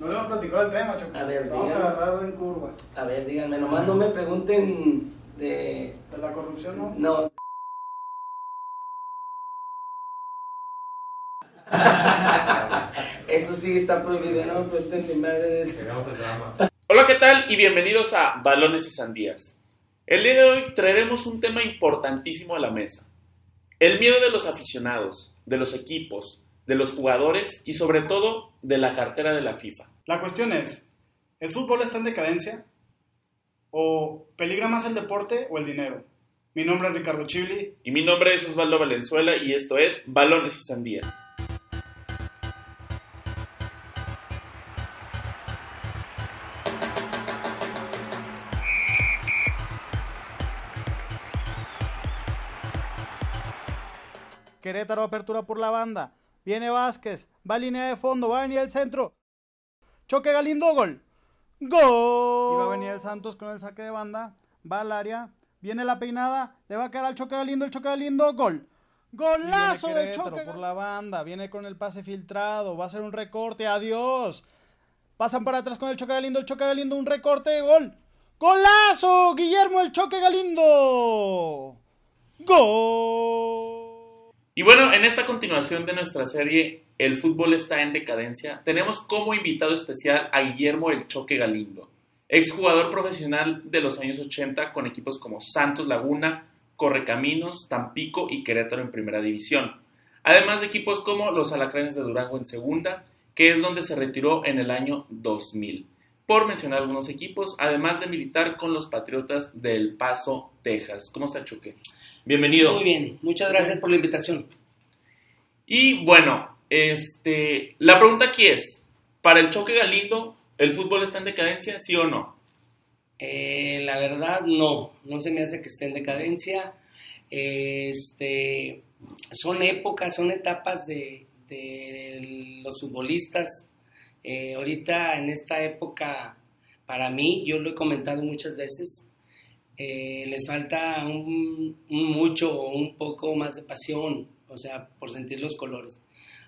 No le hemos platicado el tema, Choco. A ver, Vamos a agarrarlo en curvas. A ver, díganme, nomás no me pregunten de... De la corrupción, ¿no? No. Eso sí está prohibido, no me pregunten ni madre de eso. Hola, ¿qué tal? Y bienvenidos a Balones y Sandías. El día de hoy traeremos un tema importantísimo a la mesa. El miedo de los aficionados, de los equipos, de los jugadores y sobre todo de la cartera de la FIFA. La cuestión es, ¿el fútbol está en decadencia? ¿O peligra más el deporte o el dinero? Mi nombre es Ricardo Chibli. Y mi nombre es Osvaldo Valenzuela y esto es Balones y Sandías. Querétaro apertura por la banda. Viene Vázquez. Va a línea de fondo. Va a venir el centro. Choque Galindo. Gol. Gol. Y va a venir el Santos con el saque de banda. Va al área. Viene la peinada. Le va a caer al Choque Galindo. El Choque Galindo. Gol. Golazo del Choque por la banda. Viene con el pase filtrado. Va a ser un recorte. Adiós. Pasan para atrás con el Choque Galindo. El Choque Galindo. Un recorte. Gol. Golazo. Guillermo el Choque Galindo. Gol. Y bueno, en esta continuación de nuestra serie El fútbol está en decadencia, tenemos como invitado especial a Guillermo El Choque Galindo, exjugador profesional de los años 80 con equipos como Santos Laguna, Correcaminos, Tampico y Querétaro en primera división. Además de equipos como los Alacranes de Durango en segunda, que es donde se retiró en el año 2000. Por mencionar algunos equipos, además de militar con los Patriotas del Paso, Texas. ¿Cómo está Choque? Bienvenido. Muy bien, muchas gracias por la invitación. Y bueno, este, la pregunta aquí es, para el choque Galindo, ¿el fútbol está en decadencia, sí o no? Eh, la verdad, no, no se me hace que esté en decadencia. Este, son épocas, son etapas de, de los futbolistas. Eh, ahorita en esta época, para mí, yo lo he comentado muchas veces, eh, les falta un, mucho o un poco más de pasión, o sea, por sentir los colores.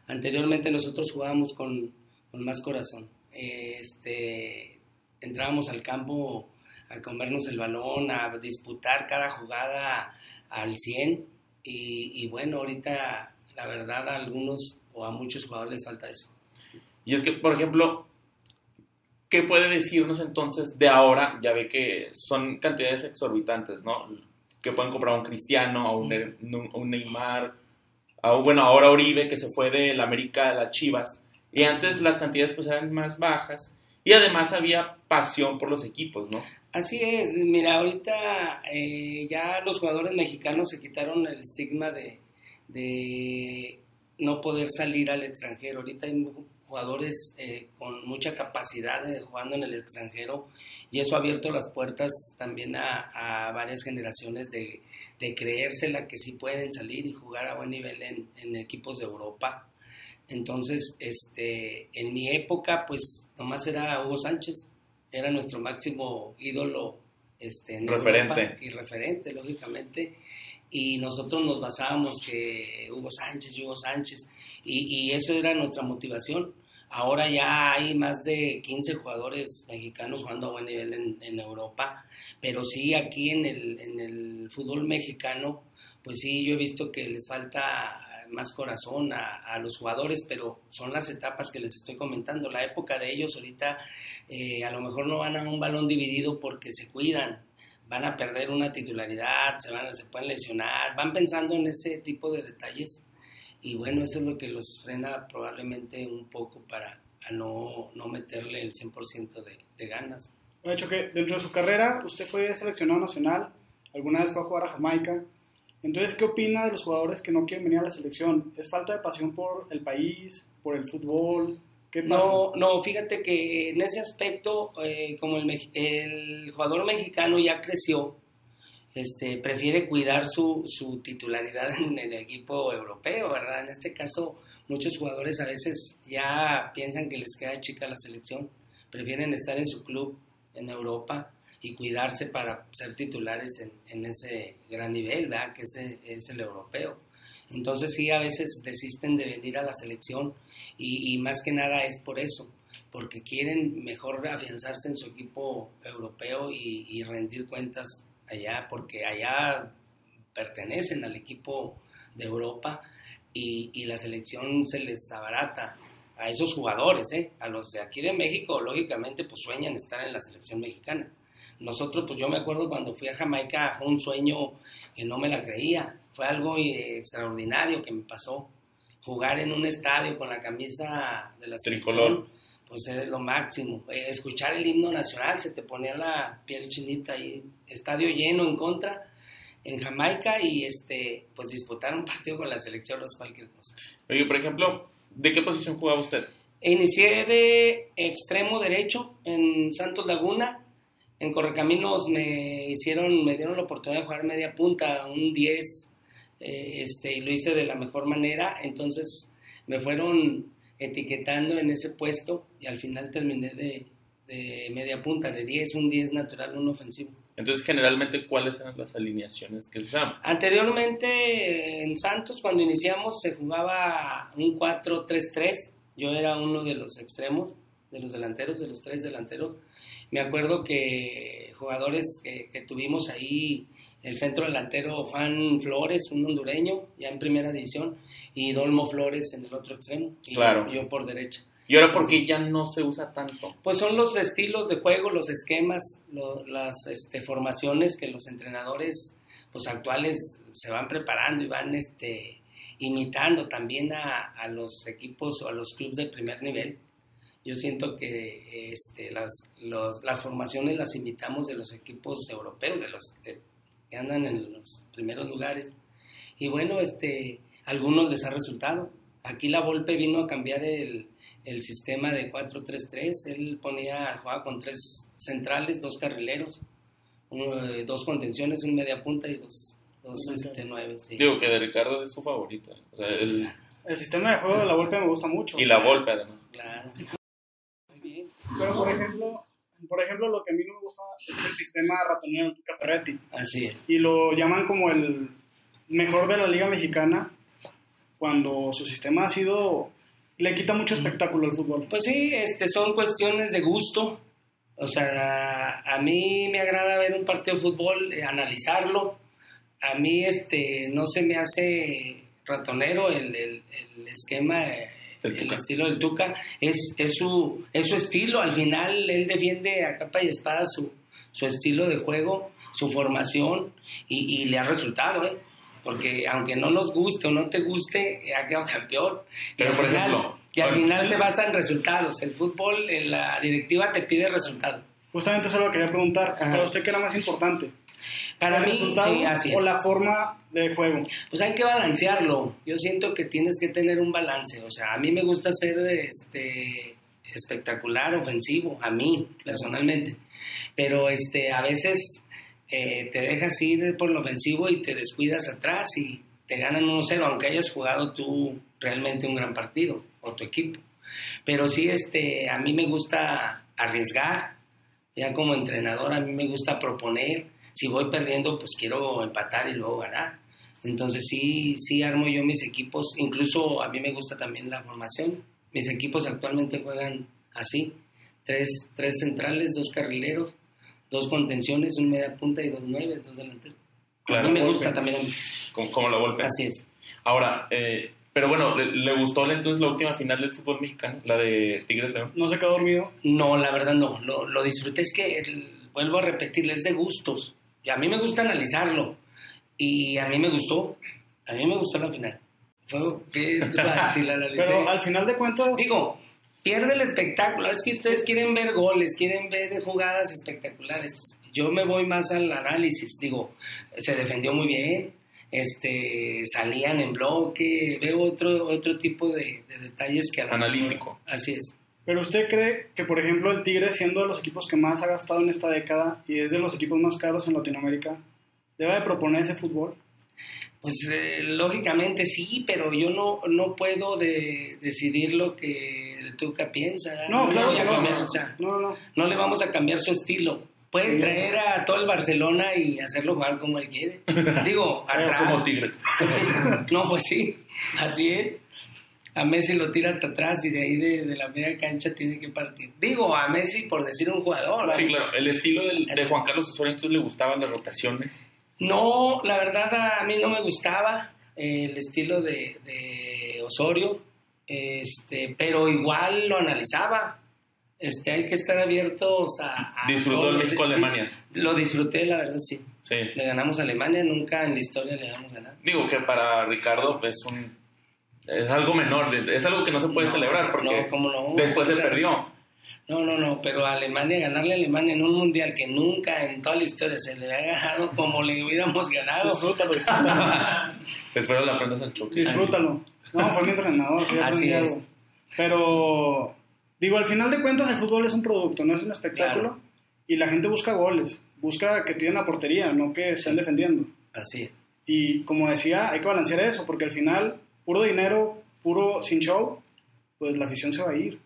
Anteriormente nosotros jugábamos con, con más corazón. Eh, este, entrábamos al campo a comernos el balón, a disputar cada jugada al 100 y, y bueno, ahorita la verdad a algunos o a muchos jugadores les falta eso. Y es que, por ejemplo, ¿qué puede decirnos entonces de ahora? Ya ve que son cantidades exorbitantes, ¿no? Que pueden comprar a un Cristiano, a un, a un Neymar, a un- bueno, ahora Oribe, que se fue de la América a las Chivas. Y antes las cantidades pues eran más bajas. Y además había pasión por los equipos, ¿no? Así es, mira, ahorita eh, ya los jugadores mexicanos se quitaron el estigma de, de no poder salir al extranjero. Ahorita hay jugadores eh, con mucha capacidad de jugando en el extranjero y eso ha abierto las puertas también a, a varias generaciones de, de creérsela que sí pueden salir y jugar a buen nivel en, en equipos de Europa. Entonces, este, en mi época, pues nomás era Hugo Sánchez, era nuestro máximo ídolo este, en Referente. Europa y referente, lógicamente. Y nosotros nos basábamos que Hugo Sánchez, Hugo Sánchez, y, y eso era nuestra motivación. Ahora ya hay más de 15 jugadores mexicanos jugando a buen nivel en, en Europa, pero sí aquí en el, en el fútbol mexicano, pues sí, yo he visto que les falta más corazón a, los jugadores, pero son las etapas que les estoy comentando. La época de ellos ahorita eh, a lo mejor no van a un balón dividido porque se cuidan, van a perder una titularidad, se, van, se pueden lesionar, van pensando en ese tipo de detalles y bueno, eso es lo que los frena probablemente un poco para a no, no meterle el 100% de, de ganas. De hecho, que dentro de su carrera usted fue seleccionado nacional, alguna vez fue a jugar a Jamaica. Entonces, ¿qué opina de los jugadores que no quieren venir a la selección? ¿Es falta de pasión por el país, por el fútbol? ¿Qué pasa? No, no, fíjate que en ese aspecto, eh, como el, el, jugador mexicano ya creció, este, prefiere cuidar su, titularidad en el equipo europeo, ¿verdad? En este caso, muchos jugadores a veces ya piensan que les queda chica la selección, prefieren estar en su club en Europa y cuidarse para ser titulares en, ese gran nivel, ¿verdad? Que es el europeo. Entonces sí, a veces desisten de venir a la selección y más que nada es por eso. porque quieren mejor afianzarse en su equipo europeo y, rendir cuentas allá, porque allá pertenecen al equipo de Europa y, y, la selección se les abarata a esos jugadores, ¿eh? a los de aquí de México, lógicamente, pues sueñan estar en la selección mexicana. Nosotros, pues yo me acuerdo cuando fui a Jamaica, un sueño que no me la creía, fue algo eh, extraordinario que me pasó. Jugar en un estadio con la camisa de la selección, pues es lo máximo. Eh, escuchar el himno nacional, se te ponía la piel chinita ahí, estadio lleno en contra en Jamaica y este pues disputar un partido con la selección no es cualquier cosa. Oye, por ejemplo, ¿de qué posición jugaba usted? Inicié de extremo derecho en Santos Laguna. En Correcaminos me hicieron, me dieron la oportunidad de jugar media punta, un 10, eh, este, y lo hice de la mejor manera. Entonces me fueron etiquetando en ese puesto y al final terminé de, de media punta, de 10, un 10 natural, un ofensivo. Entonces, generalmente, ¿cuáles eran las alineaciones que usaban? Anteriormente, en Santos, cuando iniciamos, se jugaba un 4-3-3. Yo era uno de los extremos, de los delanteros, de los tres delanteros. Me acuerdo que jugadores que, tuvimos ahí, el centro delantero Juan Flores, un hondureño, ya en primera división, y Dolmo Flores en el otro extremo, y claro. yo por derecha. ¿Y ahora por qué ya no se usa tanto? Pues son los estilos de juego, los esquemas, las este, formaciones que los entrenadores pues, actuales se van preparando y van este, imitando también a, a los equipos o a los clubes de primer nivel. Yo siento que este, las, las formaciones las imitamos de los equipos europeos, de los que andan en los primeros lugares. Y bueno, este, algunos les ha resultado. Aquí la Volpe vino a cambiar el, el sistema de 4-3-3. Él ponía, jugaba con tres centrales, dos carrileros, eh, dos contenciones, un media punta y dos, dos este, nueve. Digo que de Ricardo es su favorito. el... el... sistema de juego de la Volpe me gusta mucho. Y la Volpe además. Claro. Pero por ejemplo, por ejemplo, lo que a mí no me gusta es el sistema ratonero de Ferretti. Así es. Y lo llaman como el mejor de la Liga Mexicana cuando su sistema ha sido le quita mucho espectáculo al fútbol. Pues sí, este, son cuestiones de gusto. O sea, a mí me agrada ver un partido de fútbol, eh, analizarlo. A mí este, no se me hace ratonero el, el, esquema, eh, el, estilo del Tuca. Es, es, su, es su estilo. Al final él defiende a capa y espada su, su estilo de juego, su formación y, y le ha resultado. ¿eh? porque aunque no nos guste o no te guste, ha quedado campeón. Pero, por ejemplo, y al final se basa en resultados. El fútbol, en la directiva te pide resultados. Justamente eso lo quería preguntar. ¿Para usted qué era más importante? Para mí, sí, así ¿O la forma de juego? Pues hay que balancearlo. Yo siento que tienes que tener un balance. O sea, a mí me gusta ser este, espectacular, ofensivo, a mí, personalmente. Pero este, a veces eh, te dejas ir por lo ofensivo y te descuidas atrás y te ganan 1-0, aunque hayas jugado tú realmente un gran partido o tu equipo. Pero sí, este, a mí me gusta arriesgar, ya como entrenador a mí me gusta proponer, si voy perdiendo pues quiero empatar y luego ganar. Entonces sí, sí armo yo mis equipos, incluso a mí me gusta también la formación. Mis equipos actualmente juegan así, tres, tres centrales, dos carrileros, dos contenciones, un media punta y dos nueve, dos delanteros. a mí me gusta también. Como, la golpe. Así es. Ahora, eh, pero bueno, ¿le, gustó entonces la última final del fútbol mexicano? La de Tigres León. ¿No se quedó dormido? No, la verdad no. Lo, lo disfruté. Es que, vuelvo a repetirles, es de gustos. Y a mí me gusta analizarlo. Y a mí me gustó. A mí me gustó la final. Fue fácil la analicé. Pero al final de cuentas... Digo, pierde el espectáculo. Es que ustedes quieren ver goles, quieren ver jugadas espectaculares. Yo me voy más al análisis. Digo, se defendió muy bien, este, salían en bloque, veo otro, otro tipo de, detalles que... Analítico. así es. Pero usted cree que, por ejemplo, el Tigre, siendo de los equipos que más ha gastado en esta década y es de los equipos más caros en Latinoamérica, debe de proponer ese fútbol? Pues eh, lógicamente sí, pero yo no, no puedo de, decidir lo que el Tuca piensa. No, claro, no, no, no, le vamos a cambiar su estilo. Puede traer a todo el Barcelona y hacerlo jugar como él quiere. Digo, atrás. como Tigres. no, pues sí, así es. A Messi lo tira hasta atrás y de ahí de, la media cancha tiene que partir. Digo, a Messi por decir un jugador. Sí, claro. ¿El estilo de Juan Carlos Osorio entonces le gustaban las rotaciones? No, la verdad a mí no me gustaba el estilo de, Osorio, este, pero igual lo analizaba. Este, hay que estar abiertos a... ¿Disfrutó el México-Alemania? Lo disfruté, la verdad, sí. sí. Le ganamos a Alemania, nunca en la historia le ganamos a nada. Digo que para Ricardo es un... Es algo menor, es algo que no se puede celebrar porque no, después se perdió. No, no, no, pero Alemania, ganarle a Alemania en un mundial que nunca en toda la historia se le había ganado como le hubiéramos ganado. Disfrútalo, disfrútalo. Espero la aprendas al choque. Disfrútalo. No, fue mi entrenador. Así es. Pero, digo, al final de cuentas el fútbol es un producto, no es un espectáculo. Y la gente busca goles, busca que tiren la portería, no que estén defendiendo. Así es. Y como decía, hay que balancear eso, porque al final, puro dinero, puro sin show, pues la afición se va a ir.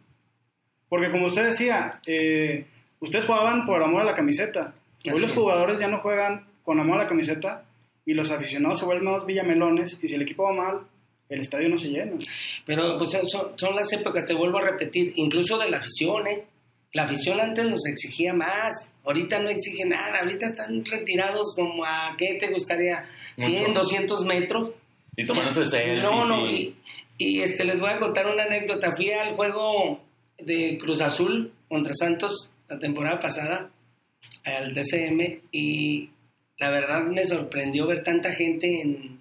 Porque como usted decía, eh, ustedes jugaban por amor a la camiseta. Hoy los jugadores ya no juegan con amor a la camiseta y los aficionados se vuelven más villamelones y si el equipo va mal, el estadio no se llena. Pero pues son, las épocas, te vuelvo a repetir, incluso de la afición, ¿eh? La afición antes nos exigía más, ahorita no exige nada, ahorita están retirados como a, ¿qué te gustaría? 100, 200 metros. Y tomándose selfies. No, no, y, y, este, les voy a contar una anécdota. Fui al juego de Cruz Azul contra Santos la temporada pasada al DCM y la verdad me sorprendió ver tanta gente en,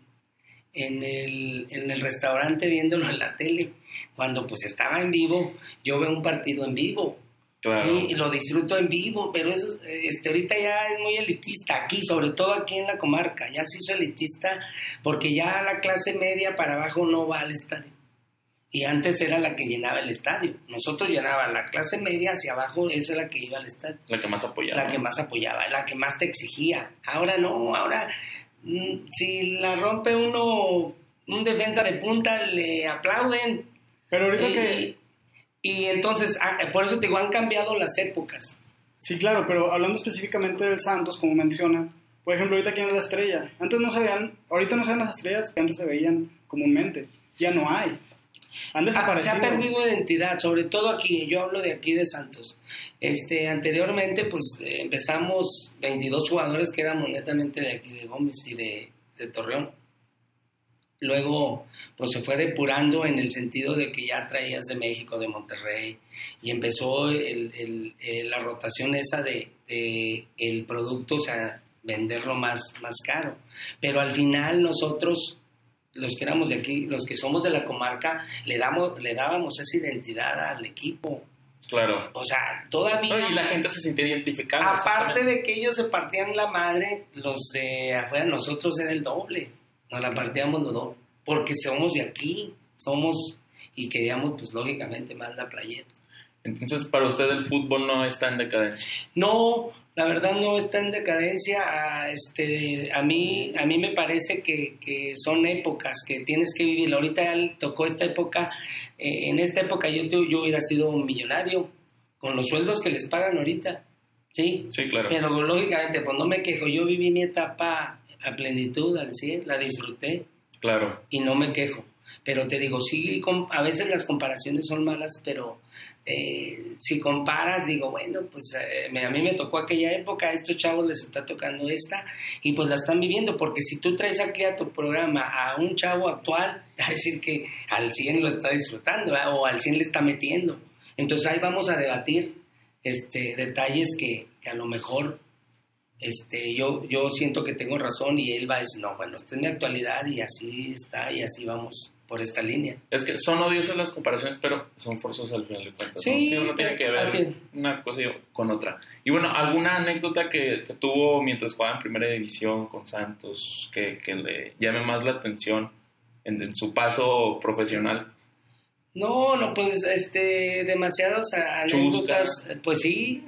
en, el, en el restaurante viéndolo en la tele. Cuando pues estaba en vivo, yo veo un partido en vivo. Sí, lo disfruto en vivo, pero eso, este, ahorita ya es muy elitista aquí, sobre todo aquí en la comarca, ya se hizo elitista porque ya la clase media para abajo no va al estadio y antes era la que llenaba el estadio. Nosotros llenaba la clase media hacia abajo, esa es la que iba al estadio. La que más apoyaba. La que más apoyaba, la que más te exigía. Ahora no, ahora mm, si la rompe uno, un defensa de punta, le aplauden. Pero ahorita que... Y entonces, ah, por eso te digo, han cambiado las épocas. Sí, claro, pero hablando específicamente del Santos, como menciona, por ejemplo, ahorita quién es la estrella. Antes no se veían, ahorita no se ven las estrellas que antes se veían comúnmente. Ya no hay. Han desaparecido. Se ha perdido identidad, sobre todo aquí, yo hablo de aquí de Santos. Este, anteriormente, pues empezamos 22 jugadores que éramos netamente de aquí, de Gómez y de, Torreón. Luego, pues se fue depurando en el sentido de que ya traías de México, de Monterrey, y empezó la rotación esa de, de, el producto, o sea, venderlo más, más caro. Pero al final nosotros los que éramos de aquí, los que somos de la comarca, le, damos, le dábamos esa identidad al equipo. Claro. O sea, todavía... y la gente se sentía identificada. Aparte de que ellos se partían la madre, los de afuera, nosotros era el doble. Nos la partíamos los dos. Porque somos de aquí, somos y queríamos, pues lógicamente, más la playeta. Entonces, para usted el fútbol no está en decadencia. No, la verdad no está en decadencia. A, este, a, mí, a mí me parece que, son épocas que tienes que vivir. Ahorita ya tocó esta época. Eh, en esta época yo, yo hubiera sido un millonario con los sueldos que les pagan ahorita. Sí, sí claro. Pero lógicamente, pues no me quejo. Yo viví mi etapa a plenitud, al 100, la disfruté. Claro. Y no me quejo. Pero te digo, sí, a veces las comparaciones son malas, pero eh, si comparas, digo, bueno, pues eh, a mí me tocó aquella época, a estos chavos les está tocando esta y pues la están viviendo, porque si tú traes aquí a tu programa a un chavo actual, a decir que al 100 lo está disfrutando o al 100 le está metiendo. Entonces ahí vamos a debatir este, detalles que, que a lo mejor este, yo, yo siento que tengo razón y él va a decir, no, bueno, está en mi actualidad y así está y así vamos por esta línea. Es que son odiosas las comparaciones, pero son forzosas al final de cuentas. Sí, uno tiene que ver una cosa con otra. Y bueno, ¿alguna anécdota que, tuvo mientras jugaba en primera división con Santos que, le llame más la atención en, su paso profesional? No, no, pues este, demasiadas anécdotas. Pues sí.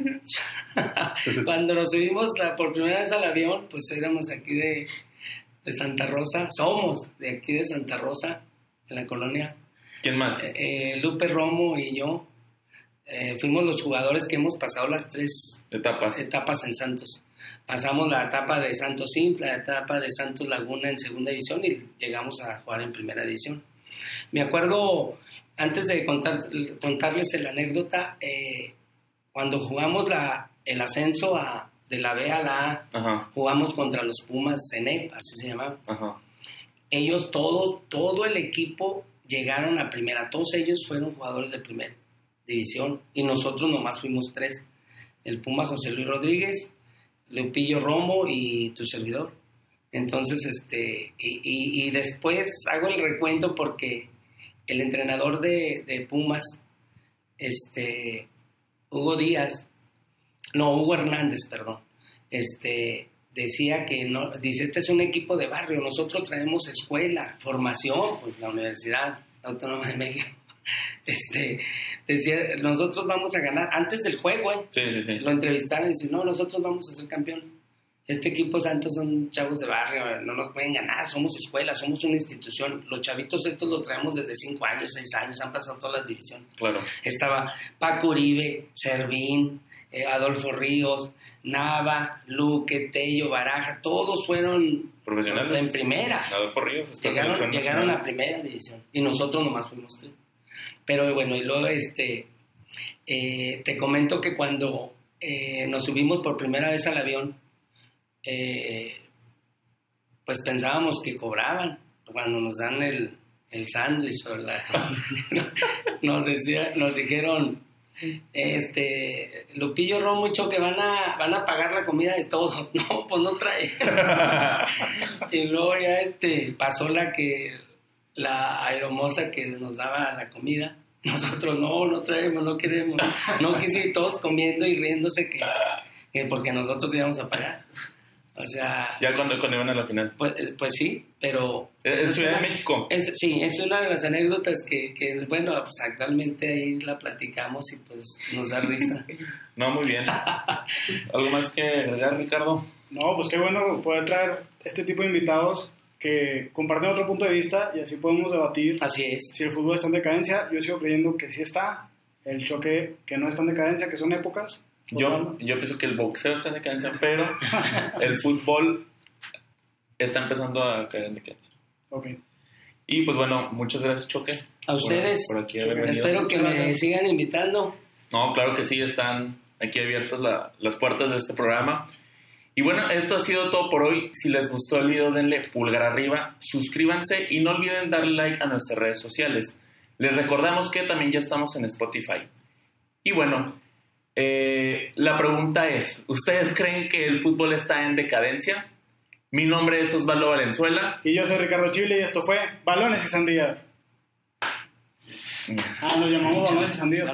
Cuando nos subimos por primera vez al avión, pues éramos aquí de, de Santa Rosa. Somos de aquí de Santa Rosa en la colonia. ¿Quién más? Eh, eh, Lupe Romo y yo eh, fuimos los jugadores que hemos pasado las tres etapas. etapas en Santos. Pasamos la etapa de Santos Simple, la etapa de Santos Laguna en segunda división y llegamos a jugar en primera división. Me acuerdo, antes de contar, contarles la anécdota, eh, cuando jugamos la, el ascenso a, de la B a la A, jugamos contra los Pumas CENEP, así se llamaba. Ellos todos, todo el equipo llegaron a primera, todos ellos fueron jugadores de primera división y nosotros nomás fuimos tres, el Puma José Luis Rodríguez, Lupillo Romo y tu servidor. Entonces, este, y, después hago el recuento porque el entrenador de, de, Pumas, este, Hugo Díaz, no, Hugo Hernández, perdón, este, decía que no, dice, este es un equipo de barrio, nosotros traemos escuela, formación, pues la Universidad Autónoma de México. Este, decía, nosotros vamos a ganar antes del juego, ¿eh? Lo entrevistaron y dice, no, nosotros vamos a ser campeones este equipo Santos son chavos de barrio, no nos pueden ganar, somos escuela, somos una institución. Los chavitos estos los traemos desde 5 años, 6 años, han pasado todas las divisiones. Claro. Estaba Paco Uribe, Servín, eh, Adolfo Ríos, Nava, Luque, Tello, Baraja, todos fueron profesionales en primera. Adolfo Ríos llegaron, llegaron a primera división y nosotros nomás fuimos tres. Pero bueno, y luego este, eh, te comento que cuando eh, nos subimos por primera vez al avión, eh, pues pensábamos que cobraban cuando nos dan el, el sándwich nos decía, nos dijeron este Lupillo Romo y Choque van a van a pagar la comida de todos no pues no trae. Y luego ya este pasó la que la aeromoza que nos daba la comida. Nosotros no no traemos no queremos no quise todos comiendo y riéndose que, que porque nosotros íbamos a pagar o sea... Ya cuando, cuando iban a la final. Pues, pues sí, pero... ¿En Ciudad de México? Es, sí, es una de las anécdotas que, que, bueno, pues actualmente ahí la platicamos y pues nos da risa. no, muy bien. ¿Algo más que agregar, Ricardo? No, pues qué bueno poder traer este tipo de invitados que comparten otro punto de vista y así podemos debatir así es. si el fútbol está en decadencia. Yo sigo creyendo que sí está, el choque que no está en decadencia, que son épocas, yo, yo pienso que el boxeo está en decadencia, pero el fútbol está empezando a caer en decadencia. Ok. Y pues bueno, muchas gracias, Choque. A ustedes. Por, aquí Espero que me sigan invitando. No, claro que sí, están aquí abiertas las puertas de este programa. Y bueno, esto ha sido todo por hoy. Si les gustó el video, denle pulgar arriba, suscríbanse y no olviden darle like a nuestras redes sociales. Les recordamos que también ya estamos en Spotify. Y bueno, eh, la pregunta es, ¿ustedes creen que el fútbol está en decadencia? Mi nombre es Osvaldo Valenzuela. Y yo soy Ricardo Chile y esto fue Balones y Sandías. Ah, nos llamamos Balones y Sandías.